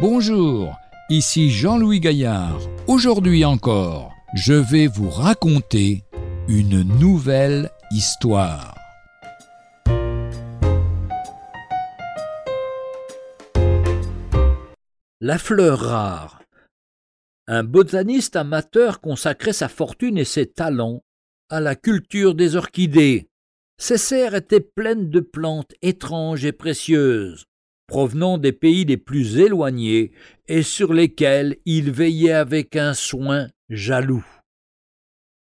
Bonjour, ici Jean-Louis Gaillard. Aujourd'hui encore, je vais vous raconter une nouvelle histoire. La fleur rare. Un botaniste amateur consacrait sa fortune et ses talents à la culture des orchidées. Ses serres étaient pleines de plantes étranges et précieuses, provenant des pays les plus éloignés et sur lesquels il veillait avec un soin jaloux.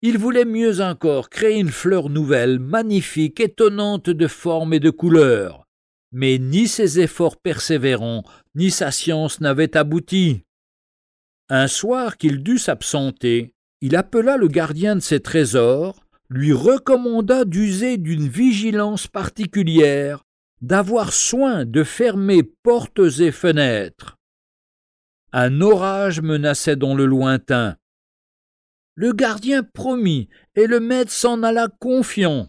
Il voulait mieux encore créer une fleur nouvelle, magnifique, étonnante de forme et de couleur. Mais ni ses efforts persévérants, ni sa science n'avaient abouti. Un soir qu'il dut s'absenter, il appela le gardien de ses trésors, lui recommanda d'user d'une vigilance particulière, d'avoir soin de fermer portes et fenêtres. Un orage menaçait dans le lointain. Le gardien promit, et le maître s'en alla confiant.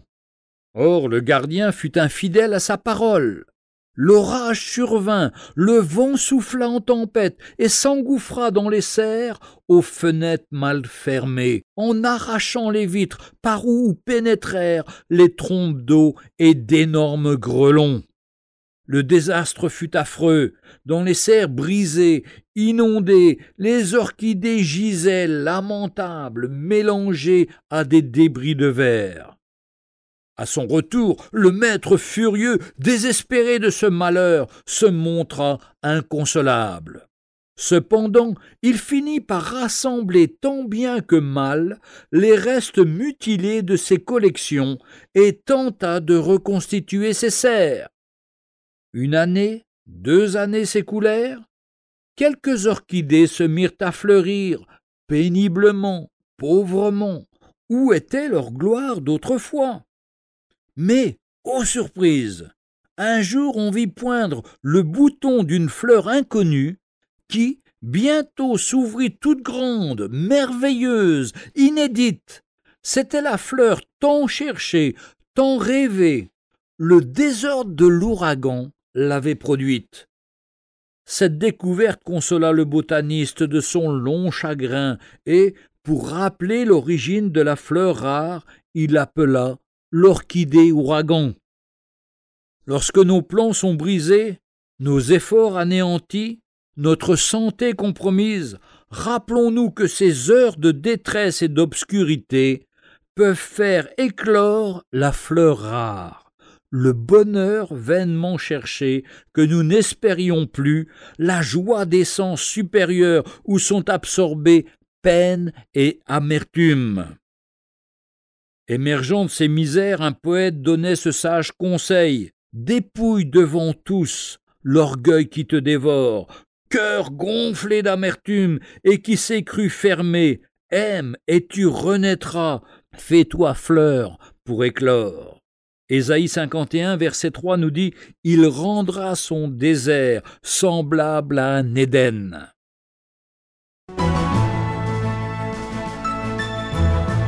Or le gardien fut infidèle à sa parole. L'orage survint, le vent souffla en tempête et s'engouffra dans les serres aux fenêtres mal fermées, en arrachant les vitres par où pénétrèrent les trompes d'eau et d'énormes grelons. Le désastre fut affreux. Dans les serres brisées, inondées, les orchidées gisaient lamentables, mélangées à des débris de verre. À son retour, le maître furieux, désespéré de ce malheur, se montra inconsolable. Cependant, il finit par rassembler tant bien que mal les restes mutilés de ses collections et tenta de reconstituer ses serres. Une année, deux années s'écoulèrent, quelques orchidées se mirent à fleurir, péniblement, pauvrement. Où était leur gloire d'autrefois? Mais, ô surprise, un jour on vit poindre le bouton d'une fleur inconnue qui, bientôt s'ouvrit toute grande, merveilleuse, inédite. C'était la fleur tant cherchée, tant rêvée. Le désordre de l'ouragan l'avait produite. Cette découverte consola le botaniste de son long chagrin, et, pour rappeler l'origine de la fleur rare, il appela l'orchidée ouragan. Lorsque nos plans sont brisés, nos efforts anéantis, notre santé compromise, rappelons-nous que ces heures de détresse et d'obscurité peuvent faire éclore la fleur rare, le bonheur vainement cherché que nous n'espérions plus, la joie des sens supérieurs où sont absorbées peine et amertume. Émergeant de ses misères, un poète donnait ce sage conseil Dépouille devant tous l'orgueil qui te dévore, cœur gonflé d'amertume et qui s'est cru fermé, aime et tu renaîtras, fais-toi fleur pour éclore. Ésaïe 51, verset 3 nous dit Il rendra son désert semblable à un Éden.